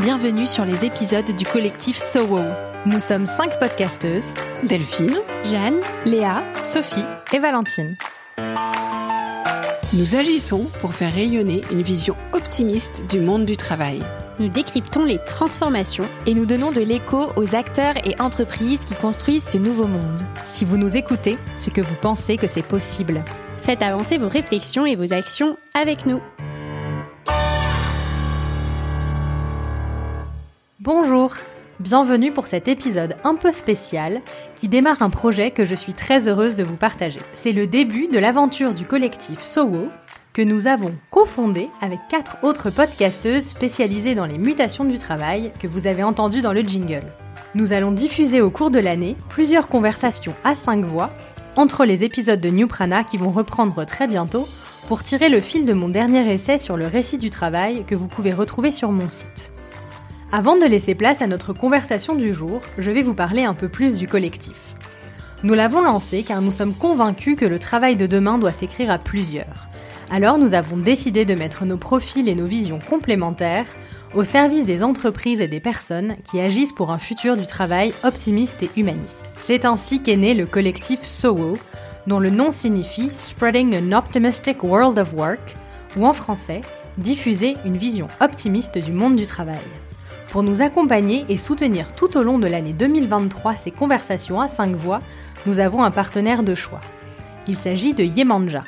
Bienvenue sur les épisodes du collectif SOWO. Nous sommes cinq podcasteuses Delphine, Jeanne, Léa, Sophie et Valentine. Nous agissons pour faire rayonner une vision optimiste du monde du travail. Nous décryptons les transformations et nous donnons de l'écho aux acteurs et entreprises qui construisent ce nouveau monde. Si vous nous écoutez, c'est que vous pensez que c'est possible. Faites avancer vos réflexions et vos actions avec nous. Bonjour, bienvenue pour cet épisode un peu spécial qui démarre un projet que je suis très heureuse de vous partager. C'est le début de l'aventure du collectif SOWO que nous avons cofondé avec quatre autres podcasteuses spécialisées dans les mutations du travail que vous avez entendues dans le jingle. Nous allons diffuser au cours de l'année plusieurs conversations à cinq voix entre les épisodes de New Prana qui vont reprendre très bientôt pour tirer le fil de mon dernier essai sur le récit du travail que vous pouvez retrouver sur mon site. Avant de laisser place à notre conversation du jour, je vais vous parler un peu plus du collectif. Nous l'avons lancé car nous sommes convaincus que le travail de demain doit s'écrire à plusieurs. Alors nous avons décidé de mettre nos profils et nos visions complémentaires au service des entreprises et des personnes qui agissent pour un futur du travail optimiste et humaniste. C'est ainsi qu'est né le collectif SOWO, dont le nom signifie Spreading an Optimistic World of Work, ou en français, diffuser une vision optimiste du monde du travail. Pour nous accompagner et soutenir tout au long de l'année 2023 ces conversations à cinq voix, nous avons un partenaire de choix. Il s'agit de Yemanja.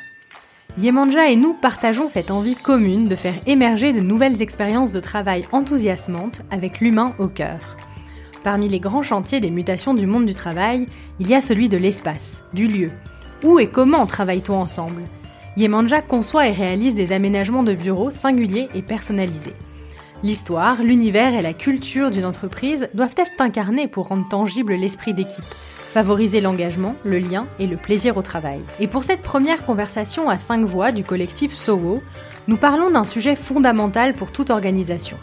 Yemanja et nous partageons cette envie commune de faire émerger de nouvelles expériences de travail enthousiasmantes avec l'humain au cœur. Parmi les grands chantiers des mutations du monde du travail, il y a celui de l'espace, du lieu. Où et comment travaille-t-on ensemble? Yemanja conçoit et réalise des aménagements de bureaux singuliers et personnalisés. L'histoire, l'univers et la culture d'une entreprise doivent être incarnés pour rendre tangible l'esprit d'équipe, favoriser l'engagement, le lien et le plaisir au travail. Et pour cette première conversation à cinq voix du collectif SOWO, nous parlons d'un sujet fondamental pour toute organisation,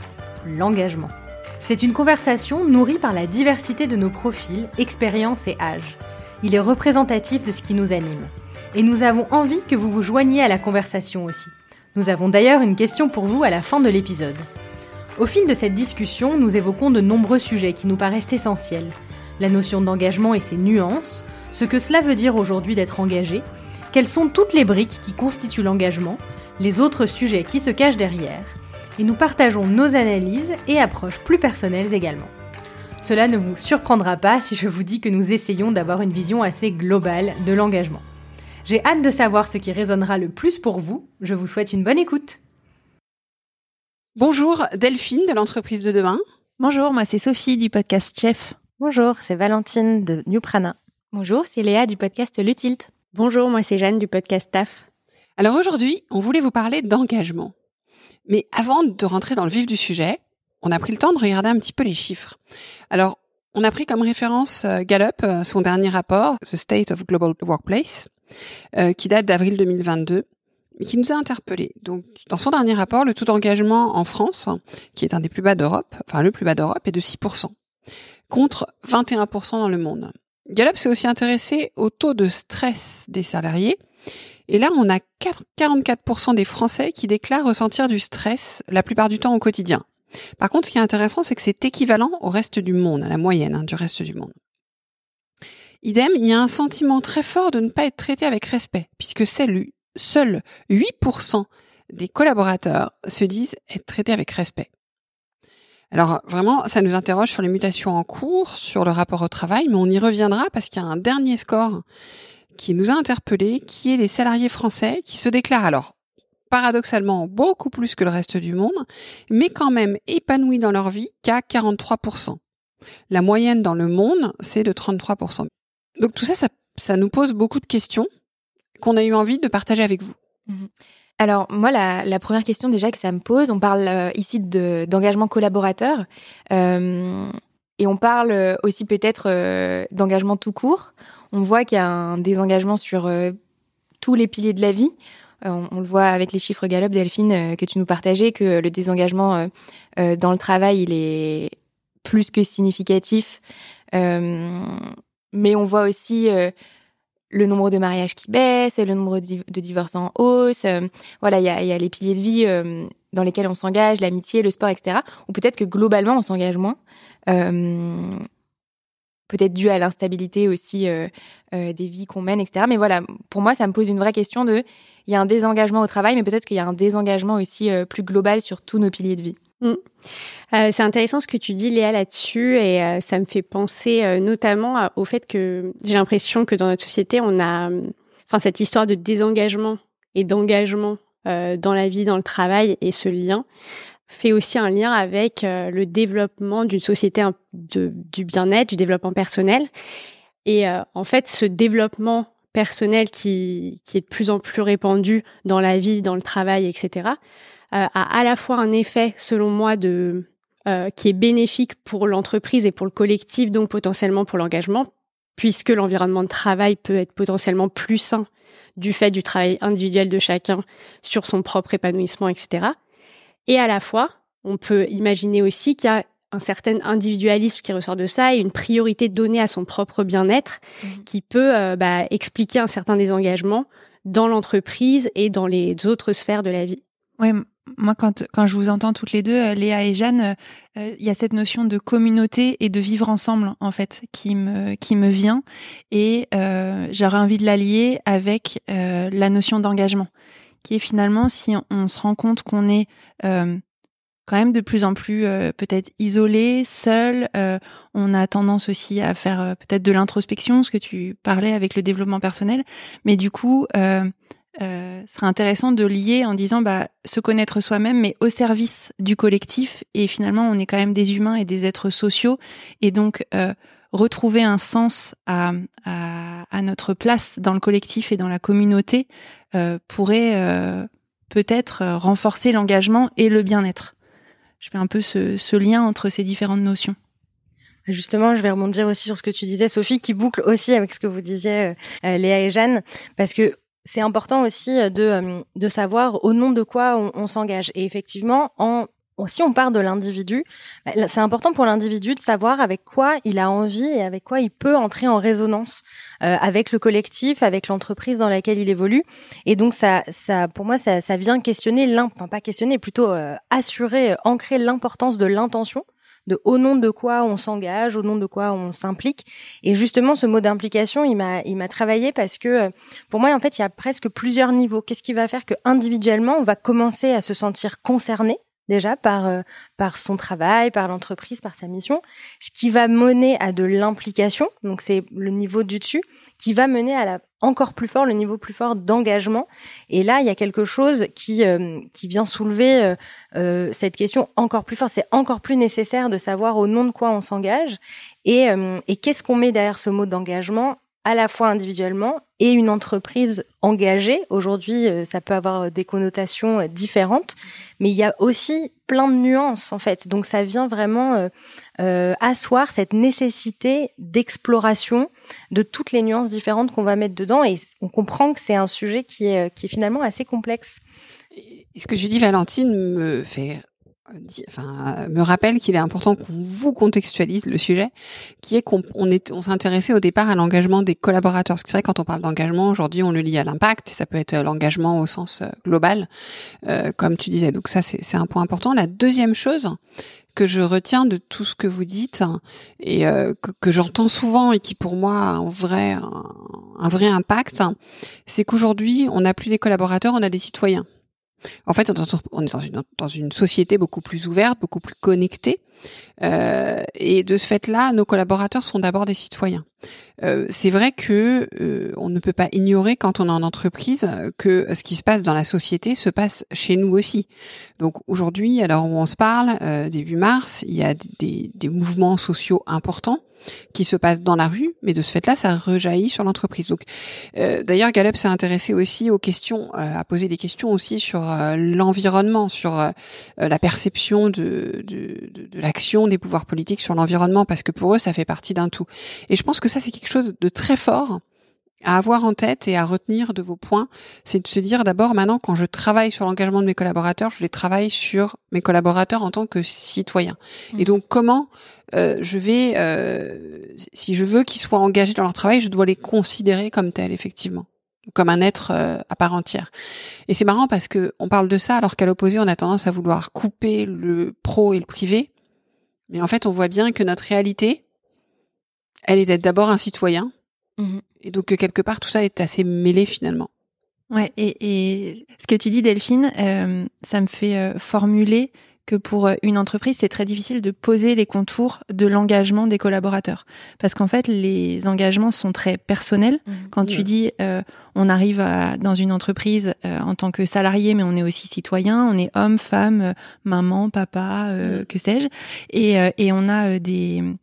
l'engagement. C'est une conversation nourrie par la diversité de nos profils, expériences et âges. Il est représentatif de ce qui nous anime. Et nous avons envie que vous vous joigniez à la conversation aussi. Nous avons d'ailleurs une question pour vous à la fin de l'épisode. Au fil de cette discussion, nous évoquons de nombreux sujets qui nous paraissent essentiels. La notion d'engagement et ses nuances, ce que cela veut dire aujourd'hui d'être engagé, quelles sont toutes les briques qui constituent l'engagement, les autres sujets qui se cachent derrière, et nous partageons nos analyses et approches plus personnelles également. Cela ne vous surprendra pas si je vous dis que nous essayons d'avoir une vision assez globale de l'engagement. J'ai hâte de savoir ce qui résonnera le plus pour vous, je vous souhaite une bonne écoute. Bonjour Delphine de l'entreprise de demain. Bonjour, moi c'est Sophie du podcast Chef. Bonjour, c'est Valentine de New Prana. Bonjour, c'est Léa du podcast Le Tilt. Bonjour, moi c'est Jeanne du podcast TAF. Alors aujourd'hui, on voulait vous parler d'engagement. Mais avant de rentrer dans le vif du sujet, on a pris le temps de regarder un petit peu les chiffres. Alors, on a pris comme référence euh, Gallup, euh, son dernier rapport, The State of Global Workplace, euh, qui date d'avril 2022 mais qui nous a interpellés. Donc, dans son dernier rapport, le taux d'engagement en France, qui est un des plus bas d'Europe, enfin le plus bas d'Europe, est de 6%, contre 21% dans le monde. Gallup s'est aussi intéressé au taux de stress des salariés. Et là, on a 44% des Français qui déclarent ressentir du stress la plupart du temps au quotidien. Par contre, ce qui est intéressant, c'est que c'est équivalent au reste du monde, à la moyenne hein, du reste du monde. Idem, il y a un sentiment très fort de ne pas être traité avec respect, puisque c'est lui seuls 8% des collaborateurs se disent être traités avec respect. Alors vraiment, ça nous interroge sur les mutations en cours, sur le rapport au travail, mais on y reviendra parce qu'il y a un dernier score qui nous a interpellés, qui est les salariés français qui se déclarent alors paradoxalement beaucoup plus que le reste du monde, mais quand même épanouis dans leur vie qu'à 43%. La moyenne dans le monde, c'est de 33%. Donc tout ça, ça, ça nous pose beaucoup de questions qu'on a eu envie de partager avec vous mhm. alors moi, la, première question déjà que ça me pose, on parle euh, ici d'engagement collaborateur euh, et on parle aussi peut-être euh, d'engagement tout court. On voit qu'il y a un désengagement sur tous les piliers de la vie. On, le voit avec les chiffres Gallup, Delphine, que tu nous partageais, que le désengagement dans le travail, il est plus que significatif. mais on voit aussi le nombre de mariages qui baisse, le nombre de divorces en hausse. Euh, voilà, il y a, y a, les piliers de vie euh, dans lesquels on s'engage, l'amitié, le sport, etc. Ou peut-être que globalement, on s'engage moins. Euh, peut-être dû à l'instabilité aussi euh, euh, des vies qu'on mène, etc. Mais voilà, pour moi, ça me pose une vraie question de, il y a un désengagement au travail, mais peut-être qu'il y a un désengagement aussi euh, plus global sur tous nos piliers de vie. Mm. Euh, c'est intéressant ce que tu dis, Léa, là-dessus, et euh, ça me fait penser euh, notamment au fait que j'ai l'impression que dans notre société, on a, enfin, cette histoire de désengagement et d'engagement dans la vie, dans le travail, et ce lien fait aussi un lien avec le développement d'une société de, du bien-être, du développement personnel. Et en fait, ce développement personnel qui est de plus en plus répandu dans la vie, dans le travail, etc., a à la fois un effet, selon moi, de euh, qui est bénéfique pour l'entreprise et pour le collectif, donc potentiellement pour l'engagement, puisque l'environnement de travail peut être potentiellement plus sain du fait du travail individuel de chacun sur son propre épanouissement, etc. Et à la fois, on peut imaginer aussi qu'il y a un certain individualisme qui ressort de ça et une priorité donnée à son propre bien-être mmh. qui peut euh, bah, expliquer un certain désengagement dans l'entreprise et dans les autres sphères de la vie. Moi, quand, quand je vous entends toutes les deux, euh, Léa et Jeanne, euh, euh, il y a cette notion de communauté et de vivre ensemble, en fait, qui me, qui me vient. Et j'aurais envie de l'allier avec la notion d'engagement, qui est finalement, si on, se rend compte qu'on est quand même de plus en plus peut-être isolé, seul, on a tendance aussi à faire peut-être de l'introspection, ce que tu parlais avec le développement personnel. Mais du coup euh, serait intéressant de lier en disant bah se connaître soi-même mais au service du collectif et finalement on est quand même des humains et des êtres sociaux et donc euh, retrouver un sens à, notre place dans le collectif et dans la communauté euh, pourrait euh, peut-être renforcer l'engagement et le bien-être. Je fais un peu ce, lien entre ces différentes notions. Justement, je vais rebondir aussi sur ce que tu disais, Sophie, qui boucle aussi avec ce que vous disiez, Léa et Jeanne, parce que c'est important aussi euh, de, euh, de savoir au nom de quoi on, s'engage. Et effectivement, en si on part de l'individu, bah, c'est important pour l'individu de savoir avec quoi il a envie et avec quoi il peut entrer en résonance euh, avec le collectif, avec l'entreprise dans laquelle il évolue. Et donc ça, ça, pour moi, ça, ça vient questionner, enfin pas questionner, plutôt assurer, ancrer l'importance de l'intention de au nom de quoi on s'engage, au nom de quoi on s'implique. Et justement, ce mot d'implication, il m'a, il m'a travaillé parce que euh, pour moi, en fait, il y a presque plusieurs niveaux. Qu'est-ce qui va faire que individuellement, on va commencer à se sentir concerné déjà par euh, par son travail, par l'entreprise, par sa mission, ce qui va mener à de l'implication. Donc c'est le niveau du dessus qui va mener à la encore plus fort, le niveau plus fort d'engagement. Et là, il y a quelque chose qui euh, qui vient soulever euh, euh, cette question encore plus fort. C'est encore plus nécessaire de savoir au nom de quoi on s'engage et et qu'est-ce qu'on met derrière ce mot d'engagement? À la fois individuellement et une entreprise engagée. Aujourd'hui, ça peut avoir des connotations différentes, mais il y a aussi plein de nuances en fait. Donc ça vient vraiment euh, asseoir cette nécessité d'exploration de toutes les nuances différentes qu'on va mettre dedans et on comprend que c'est un sujet qui est, qui est finalement assez complexe. ce que je dis Valentine me fait enfin, me rappelle qu'il est important qu'on vous contextualise le sujet, qui est qu'on on est, on s'intéressait au départ à l'engagement des collaborateurs. Parce que c'est vrai quand on parle d'engagement aujourd'hui, on le lie à l'impact et ça peut être l'engagement au sens euh, global, euh, comme tu disais. Donc ça, c'est un point important. La deuxième chose que je retiens de tout ce que vous dites et euh, que, j'entends souvent et qui pour moi a un vrai un, vrai impact, c'est qu'aujourd'hui on n'a plus des collaborateurs, on a des citoyens. En fait, on est dans une, société beaucoup plus ouverte, beaucoup plus connectée. Euh, et de ce fait-là, nos collaborateurs sont d'abord des citoyens. Euh, c'est vrai que euh, on ne peut pas ignorer quand on est en entreprise que ce qui se passe dans la société se passe chez nous aussi. Donc aujourd'hui, alors où on se parle, début mars, il y a des, des mouvements sociaux importants qui se passe dans la rue, mais de ce fait-là, ça rejaillit sur l'entreprise. Donc, euh, d'ailleurs, Gallup s'est intéressé aussi aux questions, euh, à poser des questions aussi sur euh, l'environnement, sur la perception de, de, de, de l'action des pouvoirs politiques sur l'environnement, parce que pour eux, ça fait partie d'un tout. Et je pense que ça, c'est quelque chose de très fort à avoir en tête et à retenir de vos points, c'est de se dire d'abord maintenant quand je travaille sur l'engagement de mes collaborateurs, je les travaille sur mes collaborateurs en tant que citoyens. Et mmh. donc comment euh, je vais, euh, si je veux qu'ils soient engagés dans leur travail, je dois les considérer comme tels effectivement. comme un être euh, à part entière. Et c'est marrant parce que on parle de ça alors qu'à l'opposé, on a tendance à vouloir couper le pro et le privé. Mais en fait, on voit bien que notre réalité, elle est d'être d'abord un citoyen. Mhm. Et donc, que quelque part, tout ça est assez mêlé finalement. Ouais, et, et ce que tu dis, Delphine, euh, ça me fait euh, formuler que pour euh, une entreprise, c'est très difficile de poser les contours de l'engagement des collaborateurs. Parce qu'en fait, les engagements sont très personnels. Mhm. Quand tu dis, euh, on arrive à- dans une entreprise euh, en tant que salarié, mais on est aussi citoyen, on est homme, femme, euh, maman, papa, euh, que sais-je, et, euh, et on a euh, des, euh,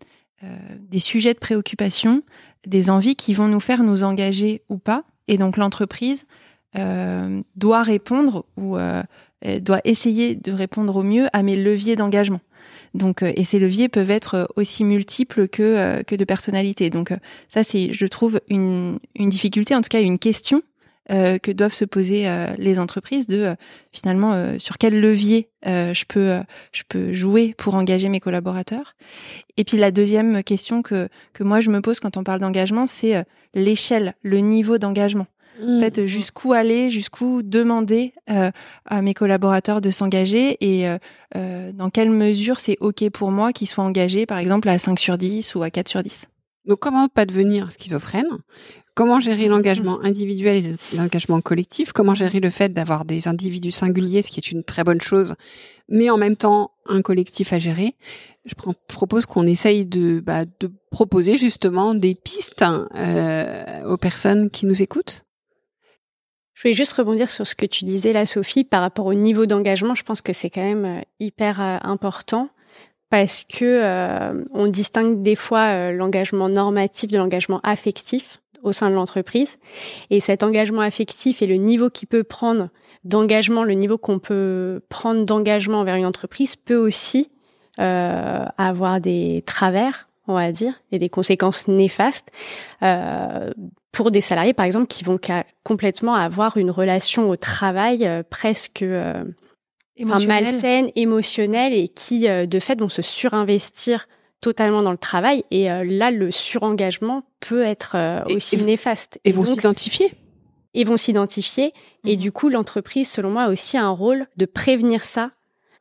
des sujets de préoccupation, des envies qui vont nous faire nous engager ou pas. Et donc l'entreprise euh, doit répondre ou euh, euh, doit essayer de répondre au mieux à mes leviers d'engagement. Donc, euh, et ces leviers peuvent être euh, aussi multiples que euh, que de personnalité. Donc, euh, ça, c'est, je trouve, une une difficulté, en tout cas une question euh, que doivent se poser euh, les entreprises de euh, finalement euh, sur quel levier euh, je peux euh, je peux jouer pour engager mes collaborateurs. Et puis la deuxième question que que moi je me pose quand on parle d'engagement, c'est euh, l'échelle, le niveau d'engagement. En fait, jusqu'où aller, jusqu'où demander euh, à mes collaborateurs de s'engager et euh, dans quelle mesure c'est OK pour moi qu'ils soient engagés, par exemple, à 5 sur 10 ou à 4 sur 10. Donc, comment pas devenir schizophrène? Comment gérer l'engagement individuel et le- l'engagement collectif? Comment gérer le fait d'avoir des individus singuliers, ce qui est une très bonne chose, mais en même temps un collectif à gérer? Je pr- propose qu'on essaye de, bah, de proposer justement des pistes euh, aux personnes qui nous écoutent. Je voulais juste rebondir sur ce que tu disais là, Sophie, par rapport au niveau d'engagement. Je pense que c'est quand même euh, hyper euh, important parce que euh, on distingue des fois euh, l'engagement normatif de l'engagement affectif au sein de l'entreprise. Et cet engagement affectif et le niveau qu'il peut prendre d'engagement, le niveau qu'on peut prendre d'engagement envers une entreprise peut aussi euh, avoir des travers, on va dire, et des conséquences néfastes. Euh, pour des salariés, par exemple, qui vont complètement avoir une relation au travail euh, presque malsaine, émotionnelle, et qui, de fait, vont se surinvestir totalement dans le travail. Et euh, là, le surengagement peut être euh, aussi et- néfaste. Et vont s'identifier. et vont s'identifier. Et du coup, l'entreprise, selon moi, a aussi un rôle de prévenir ça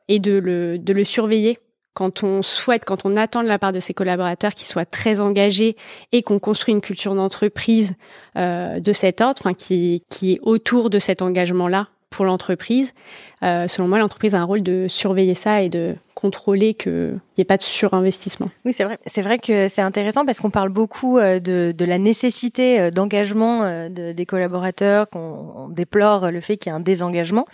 et de le, de le surveiller. Quand on souhaite, quand on attend de la part de ses collaborateurs qu'ils soient très engagés et qu'on construit une culture d'entreprise euh, de cet ordre, enfin qui, qui est autour de cet engagement-là pour l'entreprise, euh, selon moi, l'entreprise a un rôle de surveiller ça et de contrôler qu'il n'y ait pas de surinvestissement. Oui, c'est vrai. C'est vrai que c'est intéressant parce qu'on parle beaucoup euh, de, la nécessité euh, d'engagement de- des collaborateurs, qu'on on déplore le fait qu'il y ait un désengagement.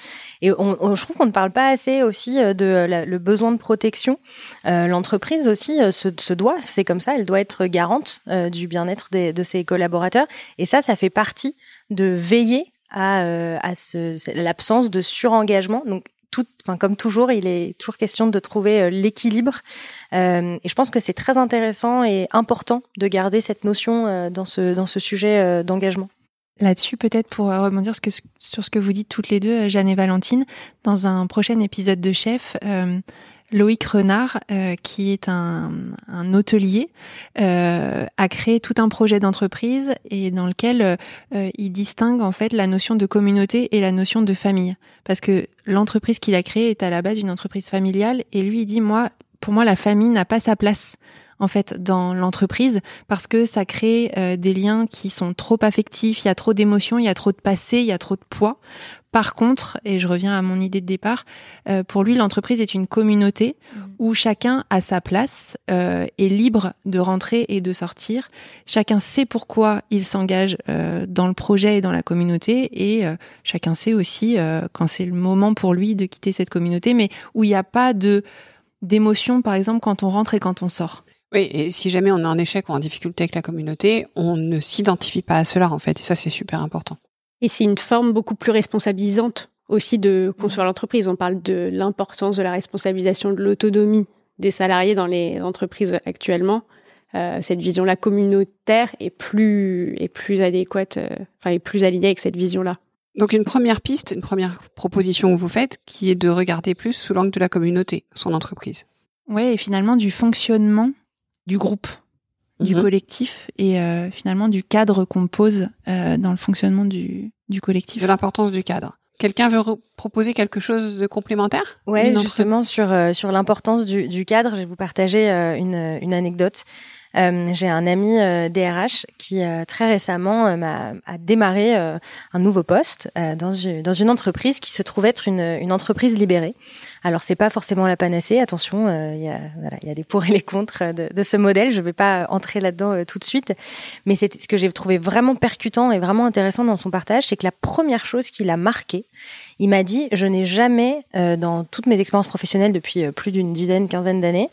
Et je trouve qu'on ne parle pas assez aussi de le besoin de protection. L'entreprise aussi se, doit, c'est comme ça, elle doit être garante du bien-être de ses collaborateurs. Et ça, ça fait partie de veiller à, euh, l'absence de surengagement. Donc comme toujours, il est toujours question de trouver euh, l'équilibre. Euh, et je pense que c'est très intéressant et important de garder cette notion dans ce dans ce sujet d'engagement. Là-dessus, peut-être pour rebondir sur ce que vous dites toutes les deux, Jeanne et Valentine, dans un prochain épisode de Chef, Loïc Renard, euh, qui est un, un hôtelier, euh, a créé tout un projet d'entreprise et dans lequel euh, il distingue en fait la notion de communauté et la notion de famille. Parce que l'entreprise qu'il a créée est à la base une entreprise familiale et lui il dit moi, pour moi la famille n'a pas sa place en fait dans l'entreprise parce que ça crée des liens qui sont trop affectifs, il y a trop d'émotions, il y a trop de passé, il y a trop de poids. Par contre, et je reviens à mon idée de départ, euh, pour lui l'entreprise est une communauté où chacun a sa place, euh, est libre de rentrer et de sortir. Chacun sait pourquoi il s'engage euh, dans le projet et dans la communauté et euh, chacun sait aussi euh, quand c'est le moment pour lui de quitter cette communauté, mais où il n'y a pas de d'émotion par exemple quand on rentre et quand on sort. Oui, et si jamais on est en échec ou en difficulté avec la communauté, on ne s'identifie pas à cela en fait, et ça c'est super important. Et c'est une forme beaucoup plus responsabilisante aussi de construire l'entreprise. On parle de l'importance de la responsabilisation de l'autonomie des salariés dans les entreprises actuellement. Euh, cette vision-là communautaire est plus est plus adéquate, euh, enfin est plus alignée avec cette vision-là. Donc une première piste, une première proposition que vous faites, qui est de regarder plus sous l'angle de la communauté, son entreprise. Ouais, et finalement du fonctionnement du groupe. Du Mhm. collectif et euh, finalement du cadre qu'on pose euh, dans le fonctionnement du, du collectif. De l'importance du cadre. Quelqu'un veut proposer quelque chose de complémentaire? Ouais, justement sur euh, sur l'importance du, du cadre, je vais vous partager euh, une une anecdote. Euh, J'ai un ami euh, DRH qui euh, très récemment euh, m'a a démarré euh, un nouveau poste euh, dans une dans une entreprise qui se trouve être une une entreprise libérée. Alors c'est pas forcément la panacée, attention, euh, il y a voilà, il y a des pour et les contre euh, de, de ce modèle. Je vais pas entrer là-dedans euh, tout de suite, mais c'est ce que j'ai trouvé vraiment percutant et vraiment intéressant dans son partage, c'est que la première chose qui l'a marqué, il m'a dit je n'ai jamais euh, dans toutes mes expériences professionnelles depuis euh, plus d'une dizaine, quinzaine d'années,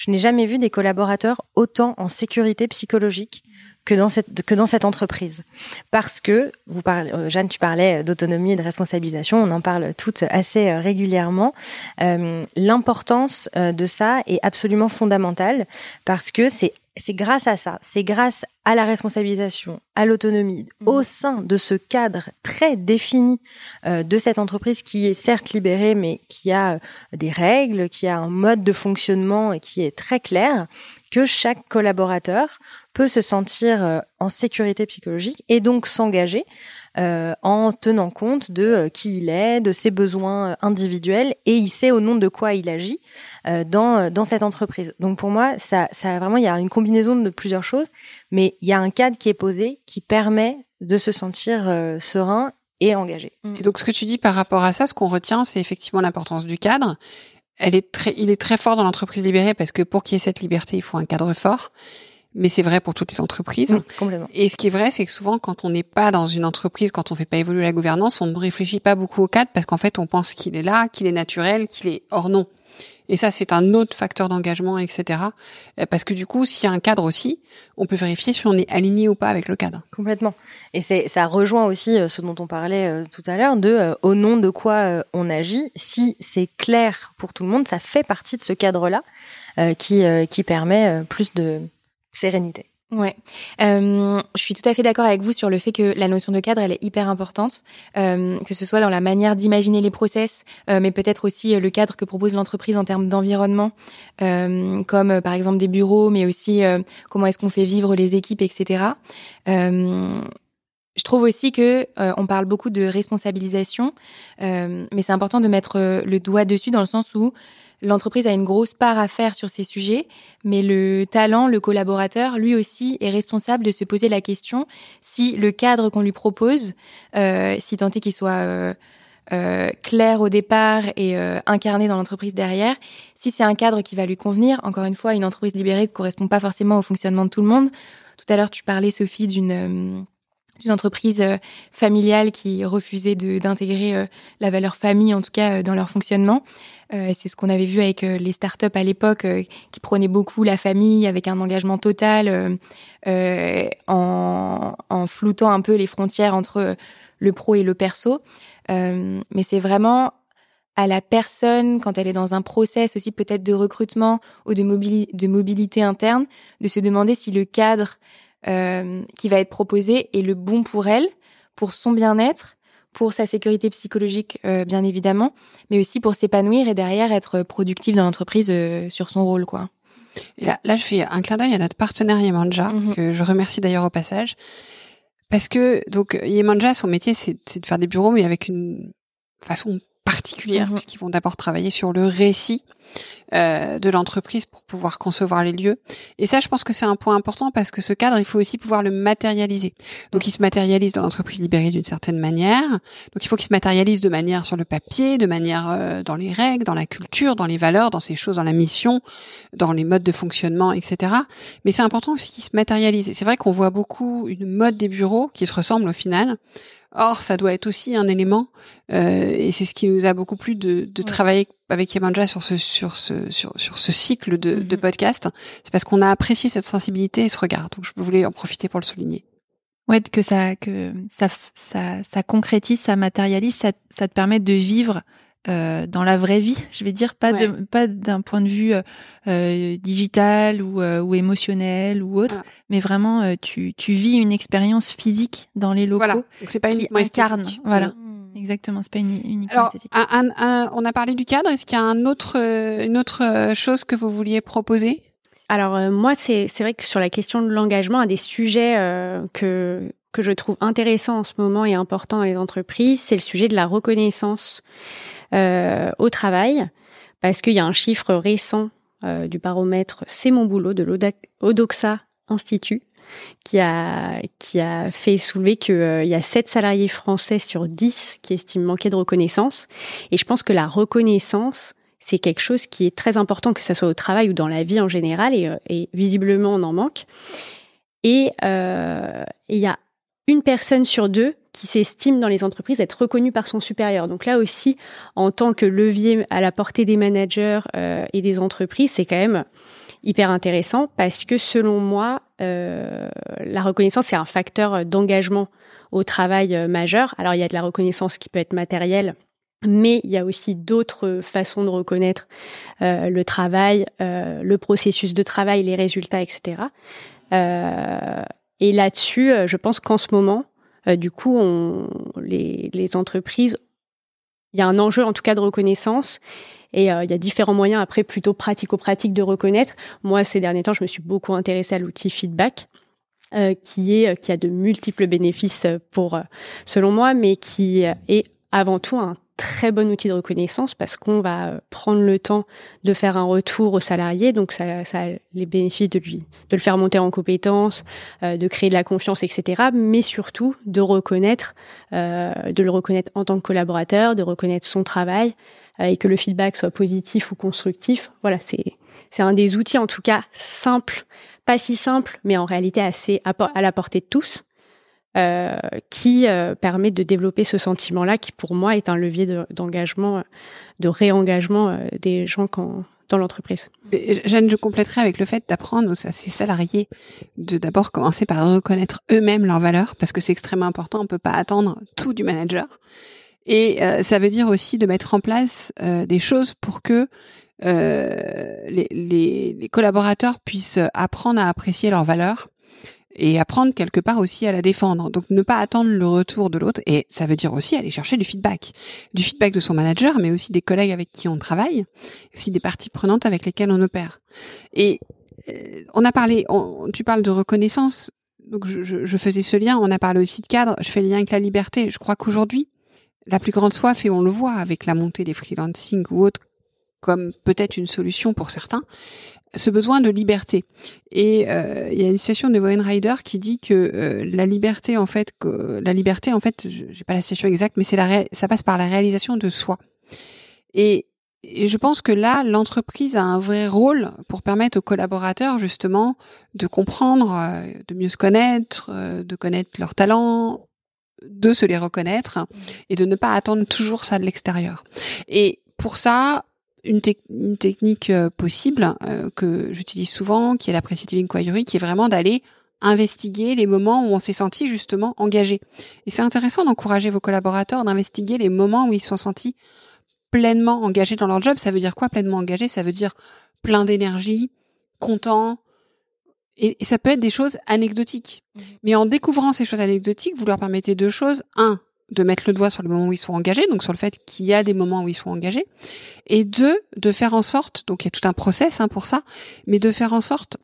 je n'ai jamais vu des collaborateurs autant en sécurité psychologique que dans cette que dans cette entreprise. Parce que vous parlez euh, Jeanne tu parlais d'autonomie et de responsabilisation. On en parle toutes assez euh, régulièrement. Euh, l'importance de ça est absolument fondamentale parce que c'est c'est grâce à ça, c'est grâce à la responsabilisation, à l'autonomie, au sein de ce cadre très défini euh, de cette entreprise qui est certes libérée, mais qui a euh, des règles, qui a un mode de fonctionnement et qui est très clair, que chaque collaborateur peut se sentir euh, en sécurité psychologique et donc s'engager euh, en tenant compte de euh, qui il est, de ses besoins euh, individuels et il sait au nom de quoi il agit euh, dans dans cette entreprise. Donc pour moi, ça ça vraiment il y a une combinaison de plusieurs choses, mais il y a un cadre qui est posé qui permet de se sentir euh, serein et engagé. Et donc, ce que tu dis par rapport à ça, ce qu'on retient, c'est effectivement l'importance du cadre. Elle est très, il est très fort dans l'entreprise libérée parce que pour qu'il y ait cette liberté, il faut un cadre fort. Mais c'est vrai pour toutes les entreprises. Oui, complètement. Et ce qui est vrai, c'est que souvent, quand on n'est pas dans une entreprise, quand on fait pas évoluer la gouvernance, on ne réfléchit pas beaucoup au cadre parce qu'en fait, on pense qu'il est là, qu'il est naturel, qu'il est hors non. Et ça, c'est un autre facteur d'engagement, etc. Euh, Parce que du coup, s'il y a un cadre aussi, on peut vérifier si on est aligné ou pas avec le cadre. Complètement. Et c'est ça rejoint aussi euh, ce dont on parlait euh, tout à l'heure de euh, au nom de quoi on agit. Si c'est clair pour tout le monde, ça fait partie de ce cadre-là euh, qui euh, qui permet plus de sérénité. Ouais, Euh, je suis tout à fait d'accord avec vous sur le fait que la notion de cadre elle est hyper importante, euh, que ce soit dans la manière d'imaginer les process, euh, mais peut-être aussi euh, le cadre que propose l'entreprise en termes d'environnement, euh, comme euh, par exemple des bureaux, mais aussi comment est-ce qu'on fait vivre les équipes, etc. Je trouve aussi que on parle beaucoup de responsabilisation, mais c'est important de mettre le doigt dessus dans le sens où l'entreprise a une grosse part à faire sur ces sujets, mais le talent, le collaborateur, lui aussi est responsable de se poser la question si le cadre qu'on lui propose, euh, si tant est qu'il soit euh, euh, clair au départ et euh, incarné dans l'entreprise derrière, si c'est un cadre qui va lui convenir. Encore une fois, une entreprise libérée ne correspond pas forcément au fonctionnement de tout le monde. Tout à l'heure, tu parlais, Sophie, d'une d'une entreprise euh, familiale qui refusait d'intégrer euh, la valeur famille, en tout cas euh, dans leur fonctionnement. C'est ce qu'on avait vu avec les startups à l'époque, qui prenaient beaucoup la famille avec un engagement total, en, en floutant un peu les frontières entre le pro et le perso. Mais c'est vraiment à la personne, quand elle est dans un process aussi peut-être de recrutement ou de mobilité interne, de se demander si le cadre euh, qui va être proposé est le bon pour elle, pour son bien-être, pour sa sécurité psychologique euh, bien évidemment, mais aussi pour s'épanouir et derrière être productive dans l'entreprise euh, sur son rôle quoi. Et là, là, je fais un clin d'œil à notre partenaire Yemanja, Mhm. que je remercie d'ailleurs au passage. Parce que, donc, Yemanja, son métier, c'est de faire des bureaux, mais avec une façon particulière, Mhm. puisqu'ils vont d'abord travailler sur le récit euh, de l'entreprise pour pouvoir concevoir les lieux. Et ça, je pense que c'est un point important parce que ce cadre, il faut aussi pouvoir le matérialiser. Donc, il se matérialise dans l'entreprise libérée d'une certaine manière. Donc, il faut qu'il se matérialise de manière sur le papier, de manière euh, dans les règles, dans la culture, dans les valeurs, dans ces choses, dans la mission, dans les modes de fonctionnement, etc. Mais c'est important aussi qu'il se matérialise. Et C'est vrai qu'on voit beaucoup une mode des bureaux qui se ressemble au final. Or, ça doit être aussi un élément, euh, et c'est ce qui nous a beaucoup plu de, de travailler avec Yemanja sur ce sur ce sur, sur ce cycle de, de Mhm. podcast. C'est parce qu'on a apprécié cette sensibilité et ce regard. Donc, je voulais en profiter pour le souligner. Ouais, que ça, que ça, ça, ça concrétise, ça matérialise, ça, ça te permet de vivre euh, dans la vraie vie, je vais dire, pas de, pas d'un point de vue euh, euh, digital ou, euh, ou émotionnel ou autre, Voilà. mais vraiment tu, tu vis une expérience physique dans les locaux Voilà. Donc, c'est pas qui incarne. Voilà, Mm. Exactement, c'est pas uni- uniquement Alors, esthétique. un, un- un- on a parlé du cadre. Est-ce qu'il y a un autre, euh, une autre euh, chose que vous vouliez proposer? Alors euh, moi, c'est c'est vrai que sur la question de l'engagement, un des sujets euh, que que je trouve intéressant en ce moment et important dans les entreprises, c'est le sujet de la reconnaissance euh, au travail, parce qu'il y a un chiffre récent du baromètre C'est mon boulot de l'Odoxa Institut qui a qui a fait soulever qu'il y a 7 salariés français sur 10 qui estiment manquer de reconnaissance. Et je pense que la reconnaissance c'est quelque chose qui est très important, que ce soit au travail ou dans la vie en général, et, euh, visiblement on en manque. Euh, et il y a une personne sur deux qui s'estime dans les entreprises être reconnue par son supérieur. Donc là aussi, en tant que levier à la portée des managers euh, et des entreprises, c'est quand même hyper intéressant parce que selon moi, la reconnaissance est un facteur d'engagement au travail majeur. Alors il y a de la reconnaissance qui peut être matérielle mais il y a aussi d'autres façons de reconnaître euh, le travail, euh, le processus de travail, les résultats, etc. Euh, et là-dessus, je pense qu'en ce moment, du coup, les, entreprises, il y a un enjeu en tout cas de reconnaissance. Et il y a différents moyens après plutôt pratico-pratiques de reconnaître. Moi, ces derniers temps, je me suis beaucoup intéressée à l'outil feedback. qui est qui a de multiples bénéfices pour selon moi mais qui est avant tout un très bon outil de reconnaissance parce qu'on va euh, prendre le temps de faire un retour au salarié, donc ça, ça a les bénéfices de lui, de le faire monter en compétences, euh, de créer de la confiance, etc. Mais surtout de reconnaître, euh, de le reconnaître en tant que collaborateur, de reconnaître son travail et que le feedback soit positif ou constructif. Voilà, c'est c'est un des outils en tout cas simple, pas si simple, mais en réalité assez à la portée de tous euh, qui euh, permet de développer ce sentiment-là, qui pour moi est un levier d'engagement, de, réengagement euh, des gens dans l'entreprise. Jeanne, je compléterai avec le fait d'apprendre à ces salariés de d'abord commencer par reconnaître eux-mêmes leurs valeurs, parce que c'est extrêmement important. On peut pas attendre tout du manager. Et ça veut dire aussi de mettre en place des choses pour que les, les, les, collaborateurs puissent apprendre à apprécier leurs valeurs et apprendre quelque part aussi à la défendre. Donc ne pas attendre le retour de l'autre et ça veut dire aussi aller chercher du feedback, du feedback de son manager, mais aussi des collègues avec qui on travaille, aussi des parties prenantes avec lesquelles on opère. Et euh, on a parlé, tu parles de reconnaissance, donc je, je, faisais ce lien. On a parlé aussi de cadre. Je fais le lien avec la liberté. Je crois qu'aujourd'hui, la plus grande soif, et on le voit avec la montée des freelancing ou autres, comme peut-être une solution pour certains, ce besoin de liberté. Et euh, il y a une citation de Rider qui dit que euh, la liberté, en fait, que la liberté, en fait, j'ai pas la citation exacte, mais c'est la ça passe par la réalisation de soi. Et, et je pense que là, l'entreprise a un vrai rôle pour permettre aux collaborateurs justement de comprendre, euh, de mieux se connaître, de connaître leurs talents, de se les reconnaître et de ne pas attendre toujours ça de l'extérieur. Et pour ça, une, technique euh, possible euh, que j'utilise souvent, qui est la Inquiry, qui est vraiment d'aller investiguer les moments où on s'est senti justement engagé. Et c'est intéressant d'encourager vos collaborateurs d'investiguer les moments où ils se sont sentis pleinement engagés dans leur job. Ça veut dire quoi pleinement engagé Ça veut dire plein d'énergie, content. Et, et, ça peut être des choses anecdotiques. Mmh. Mais en découvrant ces choses anecdotiques, vous leur permettez deux choses. Un, de mettre le doigt sur le moment où ils sont engagés, donc sur le fait qu'il y a des moments où ils sont engagés, et deux, de faire en sorte, donc il y a tout un process hein, pour ça, mais de faire en sorte